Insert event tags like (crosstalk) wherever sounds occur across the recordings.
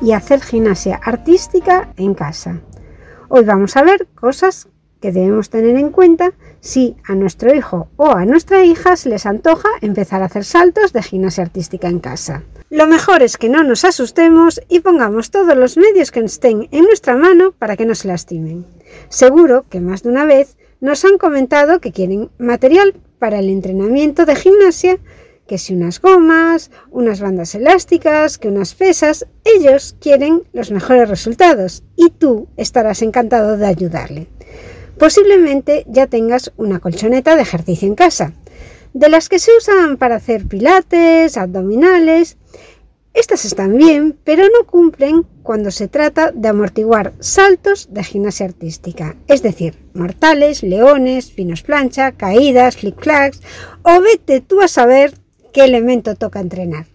Y hacer gimnasia artística en casa. Hoy vamos a ver cosas que debemos tener en cuenta si a nuestro hijo o a nuestra hija se les antoja empezar a hacer saltos de gimnasia artística en casa. Lo mejor es que no nos asustemos y pongamos todos los medios que estén en nuestra mano para que no se lastimen. Seguro que más de una vez nos han comentado que quieren material para el entrenamiento de gimnasia que si unas gomas, unas bandas elásticas, que unas pesas, ellos quieren los mejores resultados y tú estarás encantado de ayudarle. Posiblemente ya tengas una colchoneta de ejercicio en casa, de las que se usan para hacer pilates, abdominales. Estas están bien, pero no cumplen cuando se trata de amortiguar saltos de gimnasia artística, es decir, mortales, leones, pinos plancha, caídas, flick-flacks, o vete tú a saber qué elemento toca entrenar.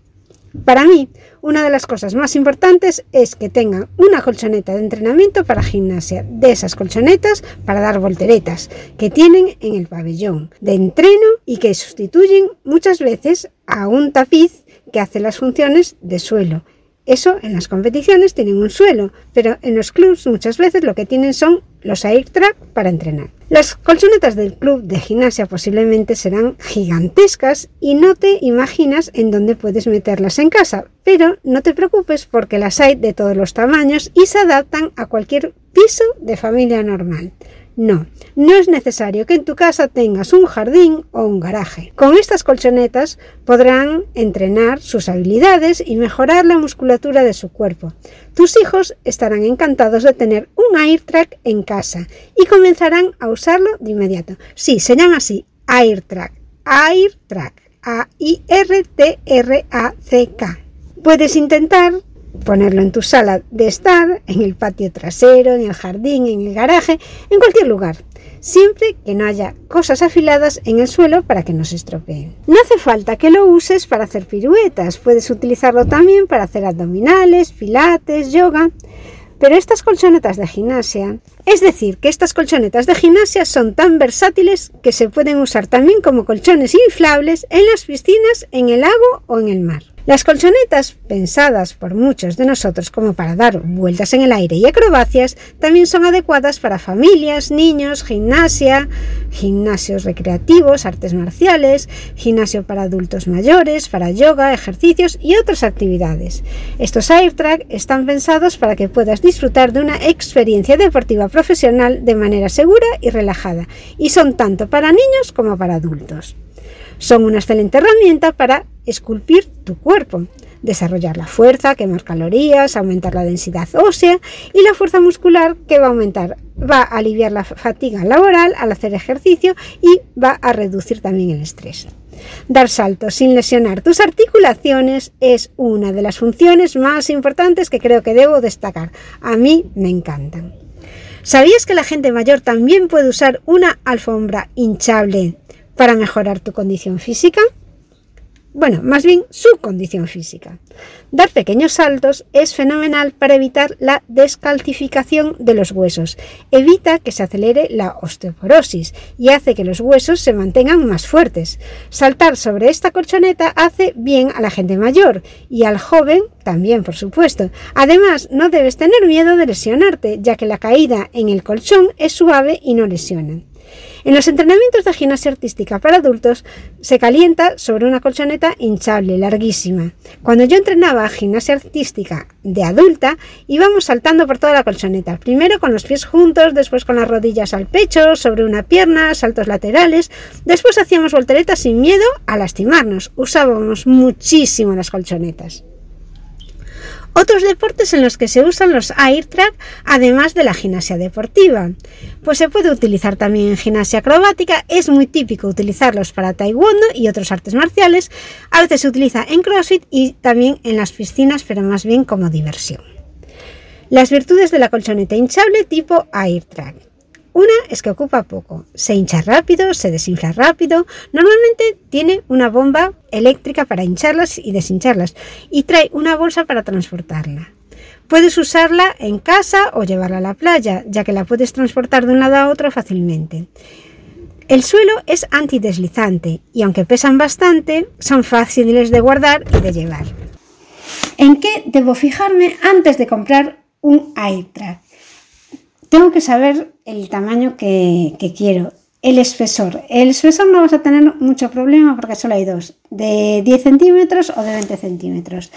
Para mí, una de las cosas más importantes es que tengan una colchoneta de entrenamiento para gimnasia, de esas colchonetas para dar volteretas que tienen en el pabellón de entreno y que sustituyen muchas veces a un tapiz que hace las funciones de suelo. Eso en las competiciones tienen un suelo, pero en los clubs muchas veces lo que tienen son los air track para entrenar. Las colchonetas del club de gimnasia posiblemente serán gigantescas y no te imaginas en dónde puedes meterlas en casa, pero no te preocupes porque las hay de todos los tamaños y se adaptan a cualquier piso de familia normal. No, no es necesario que en tu casa tengas un jardín o un garaje. Con estas colchonetas podrán entrenar sus habilidades y mejorar la musculatura de su cuerpo. Tus hijos estarán encantados de tener un AirTrack en casa y comenzarán a usarlo de inmediato. Sí, se llama así, AirTrack. AirTrack. A-I-R-T-R-A-C-K. Puedes intentar ponerlo en tu sala de estar, en el patio trasero, en el jardín, en el garaje, en cualquier lugar, siempre que no haya cosas afiladas en el suelo para que no se estropeen. No hace falta que lo uses para hacer piruetas, puedes utilizarlo también para hacer abdominales, pilates, yoga. Pero estas colchonetas de gimnasia, es decir, que estas colchonetas de gimnasia son tan versátiles que se pueden usar también como colchones inflables en las piscinas, en el lago o en el mar. Las colchonetas, pensadas por muchos de nosotros como para dar vueltas en el aire y acrobacias, también son adecuadas para familias, niños, gimnasia, gimnasios recreativos, artes marciales, gimnasio para adultos mayores, para yoga, ejercicios y otras actividades. Estos AirTrack están pensados para que puedas disfrutar de una experiencia deportiva profesional de manera segura y relajada, y son tanto para niños como para adultos. Son una excelente herramienta para esculpir tu cuerpo, desarrollar la fuerza, quemar calorías, aumentar la densidad ósea y la fuerza muscular que va a aumentar, va a aliviar la fatiga laboral al hacer ejercicio y va a reducir también el estrés. Dar saltos sin lesionar tus articulaciones es una de las funciones más importantes que creo que debo destacar. A mí me encantan. ¿Sabías que la gente mayor también puede usar una alfombra hinchable para mejorar tu condición física? Bueno, más bien su condición física. Dar pequeños saltos es fenomenal para evitar la descalcificación de los huesos. Evita que se acelere la osteoporosis y hace que los huesos se mantengan más fuertes. Saltar sobre esta colchoneta hace bien a la gente mayor y al joven también, por supuesto. Además, no debes tener miedo de lesionarte, ya que la caída en el colchón es suave y no lesiona. En los entrenamientos de gimnasia artística para adultos se calienta sobre una colchoneta hinchable, larguísima. Cuando yo entrenaba gimnasia artística de adulta, íbamos saltando por toda la colchoneta, primero con los pies juntos, después con las rodillas al pecho, sobre una pierna, saltos laterales, después hacíamos volteretas sin miedo a lastimarnos, usábamos muchísimo las colchonetas. Otros deportes en los que se usan los airtrack además de la gimnasia deportiva. Pues se puede utilizar también en gimnasia acrobática, es muy típico utilizarlos para taekwondo y otros artes marciales. A veces se utiliza en CrossFit y también en las piscinas, pero más bien como diversión. Las virtudes de la colchoneta hinchable tipo airtrack. Una es que ocupa poco, se hincha rápido, se desinfla rápido, normalmente tiene una bomba eléctrica para hincharlas y deshincharlas y trae una bolsa para transportarla. Puedes usarla en casa o llevarla a la playa, ya que la puedes transportar de un lado a otro fácilmente. El suelo es antideslizante y aunque pesan bastante, son fáciles de guardar y de llevar. ¿En qué debo fijarme antes de comprar un iTrack? Tengo que saber el tamaño que, quiero. El espesor. El espesor no vas a tener mucho problema porque solo hay dos, de 10 centímetros o de 20 centímetros.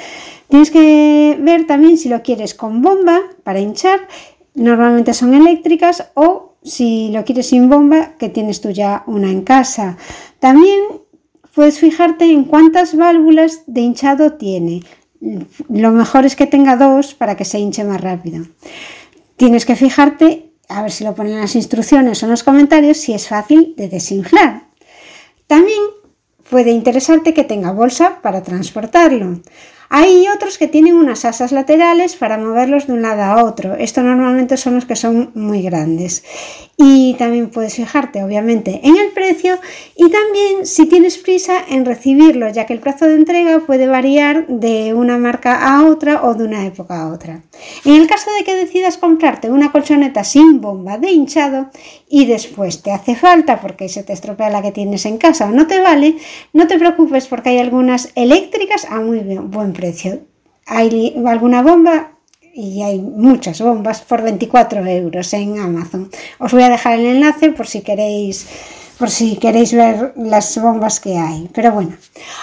Tienes que ver también si lo quieres con bomba para hinchar, normalmente son eléctricas, o si lo quieres sin bomba, que tienes tú ya una en casa. También puedes fijarte en cuántas válvulas de hinchado tiene. Lo mejor es que tenga dos para que se hinche más rápido. Tienes que fijarte, a ver si lo ponen en las instrucciones o en los comentarios, si es fácil de desinflar. También puede interesarte que tenga bolsa para transportarlo. Hay otros que tienen unas asas laterales para moverlos de un lado a otro. Esto normalmente son los que son muy grandes. Y también puedes fijarte, obviamente, en el precio y también si tienes prisa en recibirlo, ya que el plazo de entrega puede variar de una marca a otra o de una época a otra. En el caso de que decidas comprarte una colchoneta sin bomba de hinchado y después te hace falta porque se te estropea la que tienes en casa o no te vale, no te preocupes porque hay algunas eléctricas a muy buen precio. Hay alguna bomba y hay muchas bombas por 24 euros en Amazon. Os voy a dejar el enlace por si queréis por si queréis ver las bombas que hay. Pero bueno,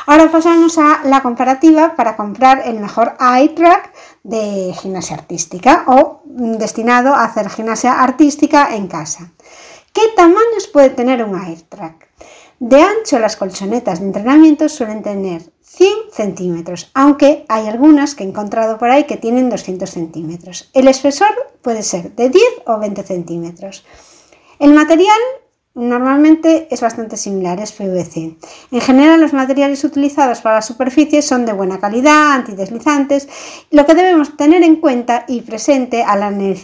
ahora pasamos a la comparativa para comprar el mejor eye track de gimnasia artística o destinado a hacer gimnasia artística en casa. ¿Qué tamaños puede tener un eye track? De ancho las colchonetas de entrenamiento suelen tener 100 centímetros, aunque hay algunas que he encontrado por ahí que tienen 200 centímetros. El espesor puede ser de 10 o 20 centímetros. El material Normalmente es bastante similar, es PVC. En general los materiales utilizados para las superficies son de buena calidad, antideslizantes. Lo que debemos tener en cuenta y presente al,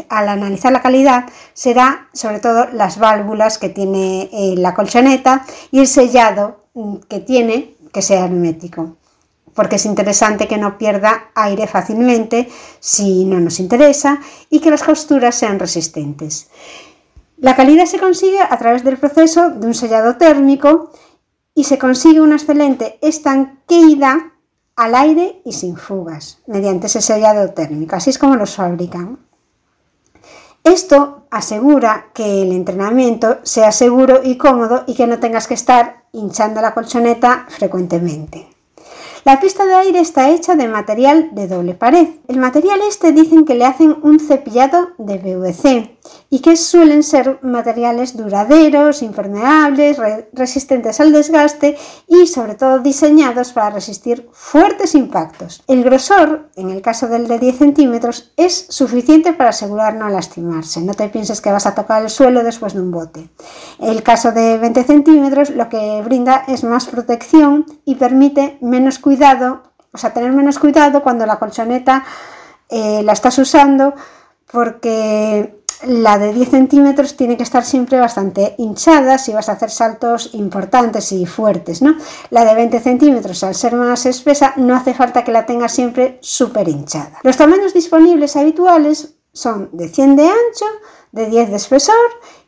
analizar la calidad será sobre todo las válvulas que tiene eh, la colchoneta y el sellado mm, que tiene que sea hermético porque es interesante que no pierda aire fácilmente si no nos interesa y que las costuras sean resistentes. La calidad se consigue a través del proceso de un sellado térmico y se consigue una excelente estanqueidad al aire y sin fugas mediante ese sellado térmico. Así es como los fabrican. Esto asegura que el entrenamiento sea seguro y cómodo y que no tengas que estar hinchando la colchoneta frecuentemente. La pista de aire está hecha de material de doble pared. El material este dicen que le hacen un cepillado de PVC y que suelen ser materiales duraderos, impermeables, resistentes al desgaste y sobre todo diseñados para resistir fuertes impactos. El grosor, en el caso del de 10 centímetros, es suficiente para asegurar no lastimarse. No te pienses que vas a tocar el suelo después de un bote. El caso de 20 centímetros lo que brinda es más protección y permite menos cuidado cuidado, o sea, tener menos cuidado cuando la colchoneta eh, la estás usando porque la de 10 centímetros tiene que estar siempre bastante hinchada si vas a hacer saltos importantes y fuertes, ¿no? La de 20 centímetros, al ser más espesa, no hace falta que la tengas siempre súper hinchada. Los tamaños disponibles habituales son de 100 de ancho, de 10 de espesor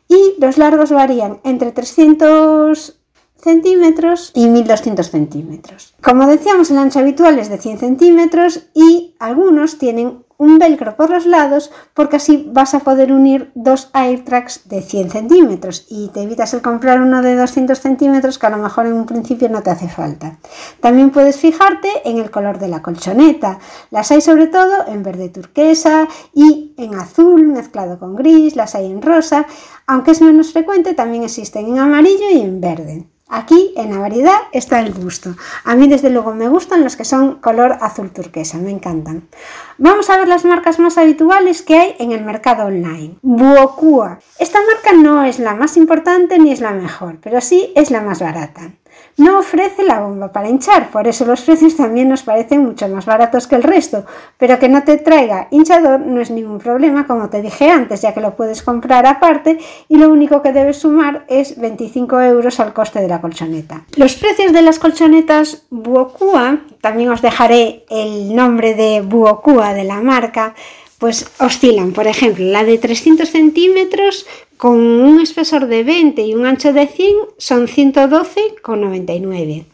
y los largos varían entre 300 centímetros y 1200 centímetros. Como decíamos, el ancho habitual es de 100 centímetros y algunos tienen un velcro por los lados porque así vas a poder unir dos AirTrags de 100 centímetros y te evitas el comprar uno de 200 centímetros que a lo mejor en un principio no te hace falta. También puedes fijarte en el color de la colchoneta. Las hay sobre todo en verde turquesa y en azul mezclado con gris, las hay en rosa, aunque es menos frecuente también existen en amarillo y en verde. Aquí en la variedad está el gusto. A mí desde luego me gustan los que son color azul turquesa, me encantan. Vamos a ver las marcas más habituales que hay en el mercado online. Buokua. Esta marca no es la más importante ni es la mejor, pero sí es la más barata no ofrece la bomba para hinchar, por eso los precios también nos parecen mucho más baratos que el resto, pero que no te traiga hinchador no es ningún problema, como te dije antes, ya que lo puedes comprar aparte y lo único que debes sumar es 25 euros al coste de la colchoneta. Los precios de las colchonetas Buokua, también os dejaré el nombre de Buokua de la marca, pues oscilan. Por ejemplo, la de 300 centímetros con un espesor de 20 y un ancho de 100 son 112,99.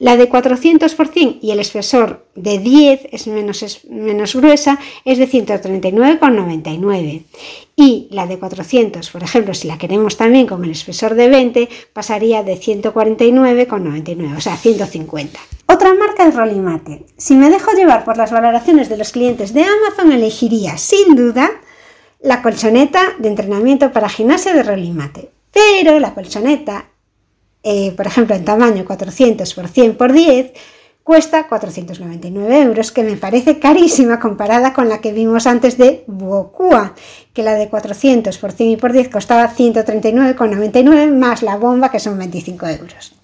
La de 400 por 100 y el espesor de 10 es menos, es menos gruesa es de 139,99. Y la de 400, por ejemplo, si la queremos también con el espesor de 20, pasaría de 149,99, o sea, 150. Otra marca es Rolimate. Si me dejo llevar por las valoraciones de los clientes de Amazon, elegiría sin duda la colchoneta de entrenamiento para gimnasia de Rolimate. Pero la colchoneta, eh, por ejemplo, en tamaño 400 por 100 por 10, cuesta 499 euros, que me parece carísima comparada con la que vimos antes de Buokua, que la de 400 por 100 y por 10 costaba 139,99 más la bomba, que son 25 euros.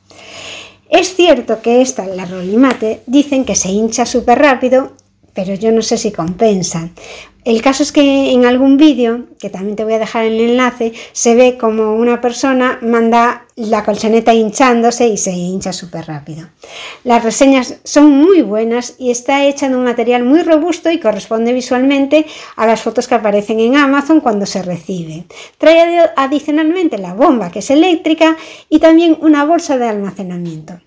Es cierto que esta, la Rolimate, dicen que se hincha súper rápido, pero yo no sé si compensa. El caso es que en algún vídeo, que también te voy a dejar el enlace, se ve como una persona manda la colchoneta hinchándose y se hincha súper rápido. Las reseñas son muy buenas y está hecha de un material muy robusto y corresponde visualmente a las fotos que aparecen en Amazon cuando se recibe. Trae adicionalmente la bomba que es eléctrica y también una bolsa de almacenamiento.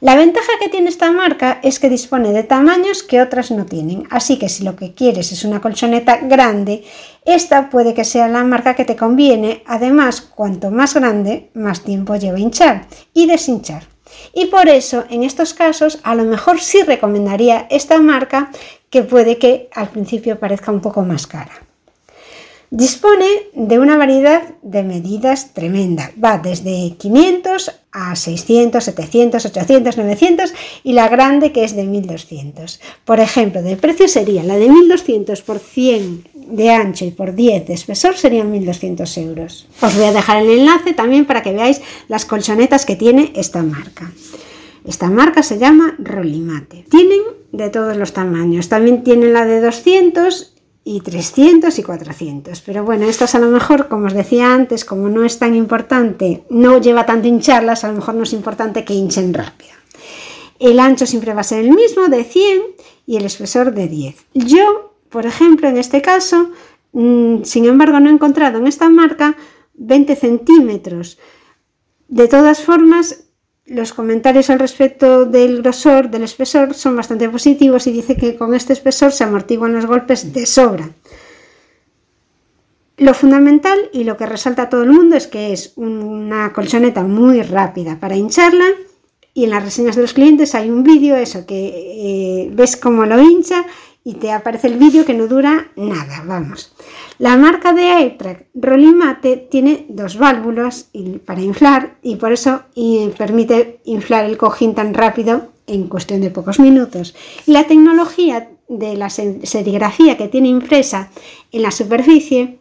La ventaja que tiene esta marca es que dispone de tamaños que otras no tienen, así que si lo que quieres es una colchoneta grande, esta puede que sea la marca que te conviene, además cuanto más grande, más tiempo lleva hinchar y deshinchar. Y por eso, en estos casos, a lo mejor sí recomendaría esta marca que puede que al principio parezca un poco más cara. Dispone de una variedad de medidas tremenda. Va desde 500 a 600, 700, 800, 900 y la grande que es de 1200. Por ejemplo, de precio sería la de 1200 por 100 de ancho y por 10 de espesor serían 1200 euros. Os voy a dejar el enlace también para que veáis las colchonetas que tiene esta marca. Esta marca se llama Rolimate. Tienen de todos los tamaños. También tienen la de 200 y 300 y 400. Pero bueno, estas a lo mejor, como os decía antes, como no es tan importante, no lleva tanto hincharlas, a lo mejor no es importante que hinchen rápido. El ancho siempre va a ser el mismo, de 100, y el espesor de 10. Yo, por ejemplo, en este caso, mm, sin embargo, no he encontrado en esta marca 20 centímetros. De todas formas, los comentarios al respecto del grosor, del espesor, son bastante positivos y dice que con este espesor se amortiguan los golpes de sobra. Lo fundamental y lo que resalta a todo el mundo es que es una colchoneta muy rápida para hincharla y en las reseñas de los clientes hay un vídeo, eso, que eh, ves cómo lo hincha y te aparece el vídeo que no dura nada, vamos. La marca de AirTrack Rolimate tiene dos válvulas para inflar y por eso permite inflar el cojín tan rápido en cuestión de pocos minutos. La tecnología de la serigrafía que tiene impresa en la superficie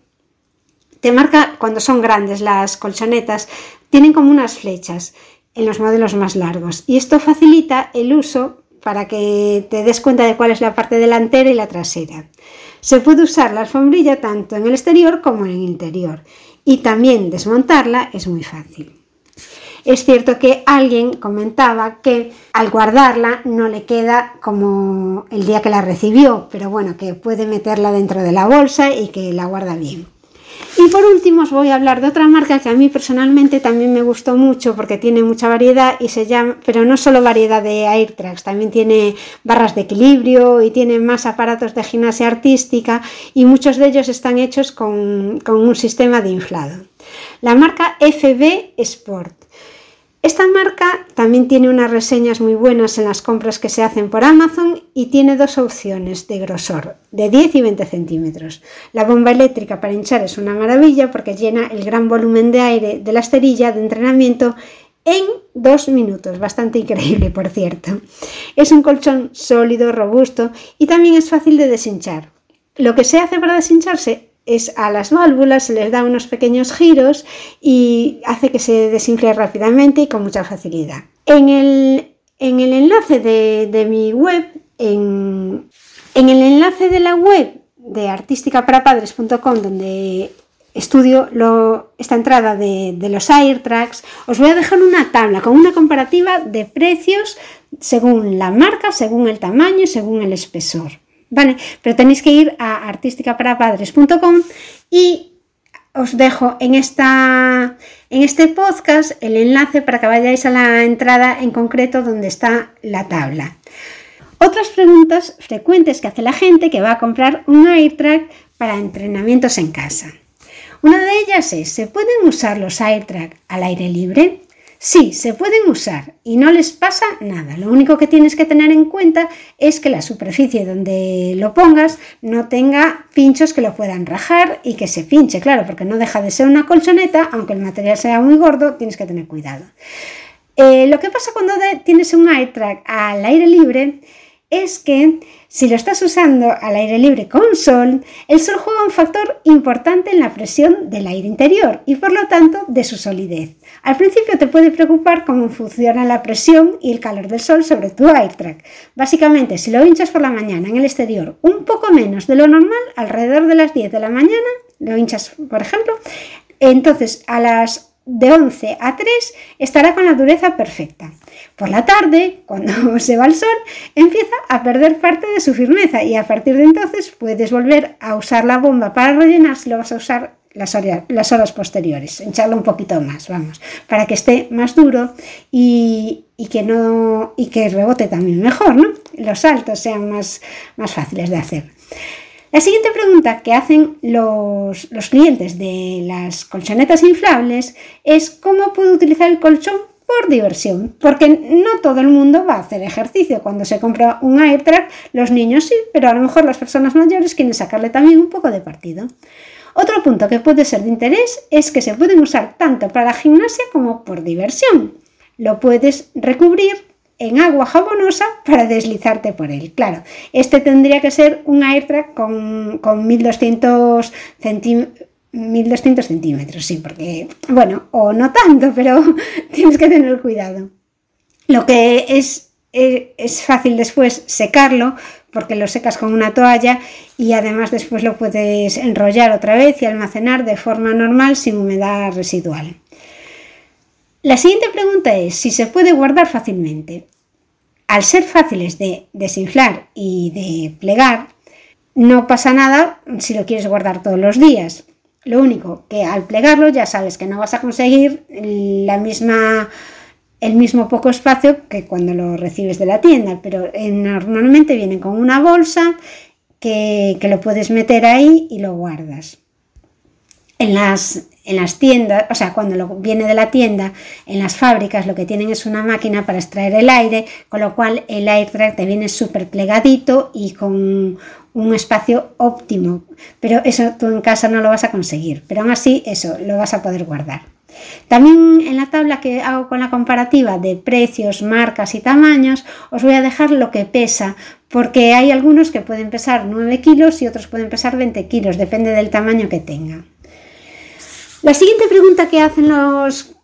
te marca cuando son grandes las colchonetas, tienen como unas flechas en los modelos más largos y esto facilita el uso para que te des cuenta de cuál es la parte delantera y la trasera. Se puede usar la alfombrilla tanto en el exterior como en el interior y también desmontarla es muy fácil. Es cierto que alguien comentaba que al guardarla no le queda como el día que la recibió, pero bueno, que puede meterla dentro de la bolsa y que la guarda bien. Y por último os voy a hablar de otra marca que a mí personalmente también me gustó mucho porque tiene mucha variedad y se llama, pero no solo variedad de AirTrags, también tiene barras de equilibrio y tiene más aparatos de gimnasia artística y muchos de ellos están hechos con, con un sistema de inflado. La marca FB Sport. Esta marca también tiene unas reseñas muy buenas en las compras que se hacen por Amazon y tiene dos opciones de grosor, de 10 y 20 centímetros. La bomba eléctrica para hinchar es una maravilla porque llena el gran volumen de aire de la esterilla de entrenamiento en dos minutos, bastante increíble por cierto. Es un colchón sólido, robusto y también es fácil de deshinchar. Lo que se hace para deshincharse es a las válvulas, se les da unos pequeños giros y hace que se desinfle rápidamente y con mucha facilidad. En el, enlace de, mi web, en, el enlace de la web de artísticaparapadres.com donde estudio esta entrada de, de, los AirTrags, os voy a dejar una tabla con una comparativa de precios según la marca, según el tamaño según el espesor. ¿Vale? Pero tenéis que ir a artísticaparapadres.com y os dejo en, esta, en este podcast el enlace para que vayáis a la entrada en concreto donde está la tabla. Otras preguntas frecuentes que hace la gente que va a comprar un AirTrack para entrenamientos en casa. Una de ellas es, ¿se pueden usar los AirTrack al aire libre? Sí, se pueden usar y no les pasa nada. Lo único que tienes que tener en cuenta es que la superficie donde lo pongas no tenga pinchos que lo puedan rajar y que se pinche, claro, porque no deja de ser una colchoneta, aunque el material sea muy gordo, tienes que tener cuidado. Eh, lo que pasa cuando tienes un AirTrack al aire libre es que si lo estás usando al aire libre con sol, el sol juega un factor importante en la presión del aire interior y por lo tanto de su solidez. Al principio te puede preocupar cómo funciona la presión y el calor del sol sobre tu AirTrack. Básicamente, si lo hinchas por la mañana en el exterior un poco menos de lo normal, alrededor de las 10 de la mañana, lo hinchas por ejemplo, entonces a las de 11 a 3 estará con la dureza perfecta. Por la tarde, (laughs) cuando se va el sol, empieza a perder parte de su firmeza y a partir de entonces puedes volver a usar la bomba para rellenar si lo vas a usar las horas, las horas posteriores, hincharlo un poquito más, vamos, para que esté más duro y, que no y que rebote también mejor, ¿no? Los saltos sean más, más fáciles de hacer. La siguiente pregunta que hacen los, clientes de las colchonetas inflables es cómo puedo utilizar el colchón por diversión, porque no todo el mundo va a hacer ejercicio. Cuando se compra un AirTrack, los niños sí, pero a lo mejor las personas mayores quieren sacarle también un poco de partido. Otro punto que puede ser de interés es que se pueden usar tanto para la gimnasia como por diversión. Lo puedes recubrir en agua jabonosa para deslizarte por él. Claro, este tendría que ser un AirTrack con, con 1200 centímetros, sí, porque, bueno, o no tanto, (laughs) pero tienes que tener cuidado. Lo que es, es, es, fácil después secarlo, porque lo secas con una toalla y además después lo puedes enrollar otra vez y almacenar de forma normal sin humedad residual. La siguiente pregunta es si se puede guardar fácilmente. Al ser fáciles de desinflar y de plegar, no pasa nada si lo quieres guardar todos los días. Lo único que al plegarlo ya sabes que no vas a conseguir la misma, el mismo poco espacio que cuando lo recibes de la tienda, pero eh, normalmente vienen con una bolsa que, que lo puedes meter ahí y lo guardas. En las, en las tiendas, o sea, cuando lo viene de la tienda, en las fábricas lo que tienen es una máquina para extraer el aire, con lo cual el AirTrack te viene súper plegadito y con un espacio óptimo. Pero eso tú en casa no lo vas a conseguir, pero aún así eso lo vas a poder guardar. También en la tabla que hago con la comparativa de precios, marcas y tamaños, os voy a dejar lo que pesa, porque hay algunos que pueden pesar 9 kilos y otros pueden pesar 20 kilos, depende del tamaño que tengan. La siguiente pregunta que hacen los,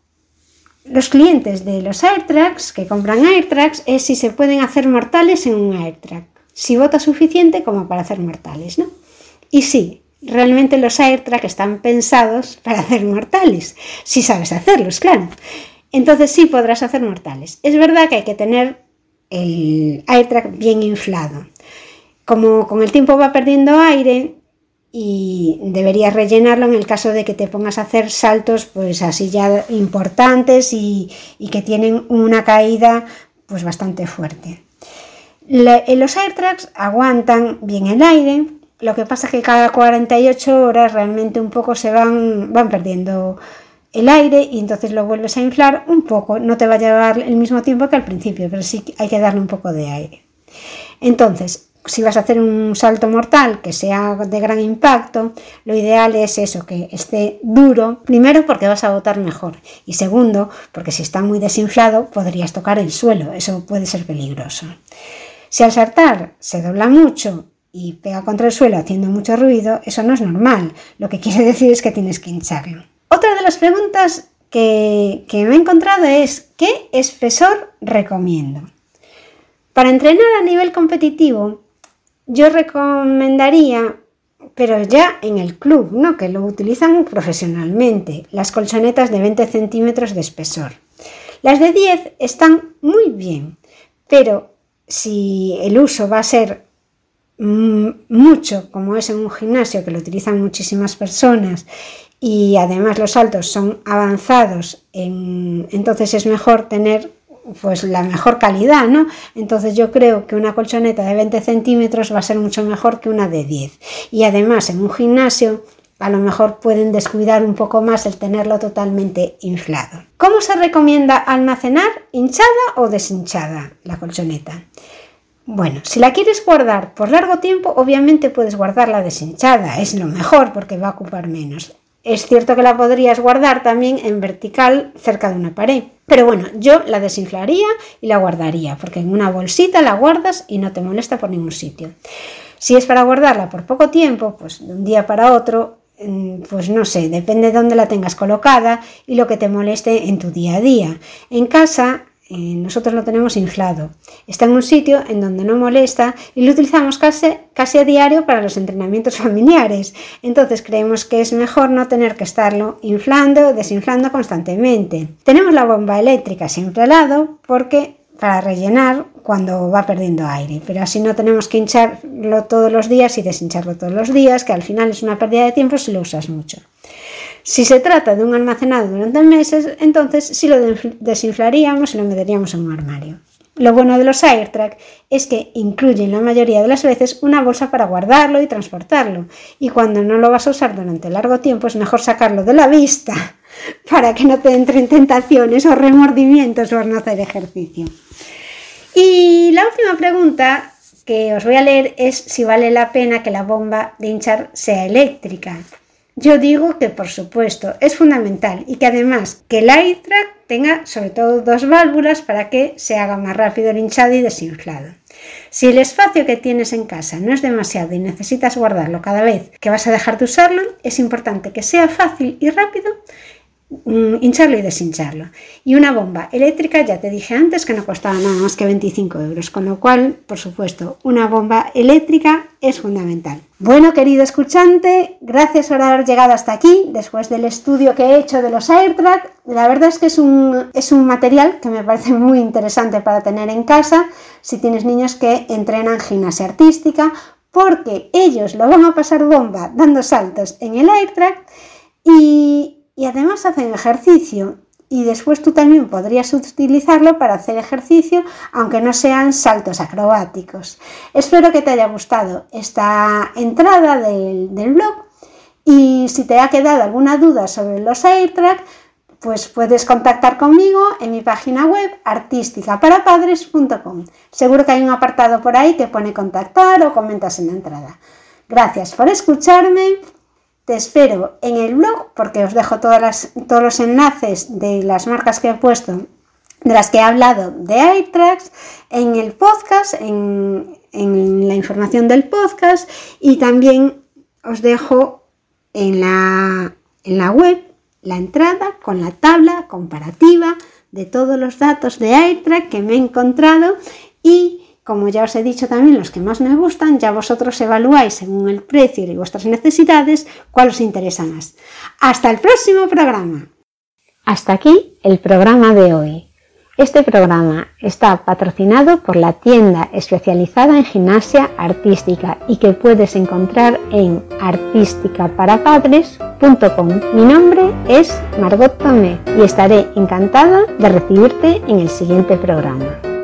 los clientes de los AirTrags que compran AirTrags es si se pueden hacer mortales en un AirTrag. Si vota suficiente como para hacer mortales, ¿no? Y sí, realmente los AirTrags están pensados para hacer mortales, si sabes hacerlos, claro. Entonces sí podrás hacer mortales. Es verdad que hay que tener el AirTrag bien inflado. Como con el tiempo va perdiendo aire, y deberías rellenarlo en el caso de que te pongas a hacer saltos pues así ya importantes y, que tienen una caída pues bastante fuerte. los AirTrags aguantan bien el aire, lo que pasa es que cada 48 horas realmente un poco se van, van perdiendo el aire y entonces lo vuelves a inflar un poco. No te va a llevar el mismo tiempo que al principio, pero sí hay que darle un poco de aire. Entonces, si vas a hacer un salto mortal que sea de gran impacto, lo ideal es eso, que esté duro, primero porque vas a botar mejor y segundo porque si está muy desinflado podrías tocar el suelo, eso puede ser peligroso. Si al saltar se dobla mucho y pega contra el suelo haciendo mucho ruido, eso no es normal, lo que quiere decir es que tienes que hincharlo. Otra de las preguntas que, me he encontrado es ¿qué espesor recomiendo? Para entrenar a nivel competitivo, yo recomendaría, pero ya en el club, ¿no? que lo utilizan profesionalmente, las colchonetas de 20 centímetros de espesor. Las de 10 están muy bien, pero si el uso va a ser mucho, como es en un gimnasio que lo utilizan muchísimas personas, y además los saltos son avanzados, entonces es mejor tener pues la mejor calidad, ¿no? Entonces yo creo que una colchoneta de 20 centímetros va a ser mucho mejor que una de 10. Y además en un gimnasio a lo mejor pueden descuidar un poco más el tenerlo totalmente inflado. ¿Cómo se recomienda almacenar hinchada o deshinchada la colchoneta? Bueno, si la quieres guardar por largo tiempo, obviamente puedes guardarla deshinchada, es lo mejor porque va a ocupar menos. Es cierto que la podrías guardar también en vertical cerca de una pared. Pero bueno, yo la desinflaría y la guardaría, porque en una bolsita la guardas y no te molesta por ningún sitio. Si es para guardarla por poco tiempo, pues de un día para otro, mm, pues no sé, depende de dónde la tengas colocada y lo que te moleste en tu día a día. En casa eh, nosotros lo tenemos inflado. Está en un sitio en donde no molesta y lo utilizamos casi, casi a diario para los entrenamientos (laughs) familiares. Entonces creemos que es mejor no tener que estarlo inflando o desinflando constantemente. Tenemos la bomba eléctrica siempre al lado porque para rellenar cuando va perdiendo aire, pero así no tenemos que hincharlo todos los días y deshincharlo todos los días, que al final es una pérdida de tiempo si lo usas mucho. Si se trata de un almacenado durante meses, entonces sí lo desinflaríamos y lo meteríamos en un armario. Lo bueno de los AirTrack es que incluyen la mayoría de las veces una bolsa para guardarlo y transportarlo. Y cuando no lo vas a usar durante largo tiempo es mejor sacarlo de la vista (laughs) para que no te entren tentaciones o remordimientos por no hacer ejercicio. Y la última pregunta que os voy a leer es si vale la pena que la bomba de hinchar sea eléctrica. Yo digo que por supuesto es fundamental y que además que el track tenga sobre todo dos válvulas para que se haga más rápido el hinchado y desinflado. Si el espacio que tienes en casa no es demasiado y necesitas guardarlo cada vez que vas a dejar de usarlo, es importante que sea fácil y rápido hincharlo y deshincharlo. Y una bomba eléctrica, ya te dije antes que no costaba nada más que 25 euros, con lo cual, por supuesto, una bomba eléctrica es fundamental. Bueno, querido escuchante, gracias por haber llegado hasta aquí, después del estudio que he hecho de los AirTrack. La verdad es que es un, es un material que me parece muy interesante para tener en casa si tienes niños que entrenan gimnasia artística, porque ellos lo van a pasar bomba dando saltos en el AirTrack y, y además hacen ejercicio y después tú también podrías utilizarlo para hacer ejercicio aunque no sean saltos acrobáticos. Espero que te haya gustado esta entrada del, blog y si te ha quedado alguna duda sobre los AirTrack pues puedes contactar conmigo en mi página web artísticaparapadres.com. Seguro que hay un apartado por ahí que pone contactar o comentas en la entrada. Gracias por escucharme te espero en el blog porque os dejo todos los enlaces de las marcas que he puesto, de las que he hablado de iTracks, en el podcast, en, la información del podcast y también os dejo en la, web la entrada con la tabla comparativa de todos los datos de iTrack que me he encontrado y como ya os he dicho también los que más me gustan, ya vosotros evaluáis según el precio y vuestras necesidades cuál os interesa más. Hasta el próximo programa. Hasta aquí el programa de hoy. Este programa está patrocinado por la tienda especializada en gimnasia artística y que puedes encontrar en artísticaparapadres.com. Mi nombre es Margot Tomé y estaré encantada de recibirte en el siguiente programa.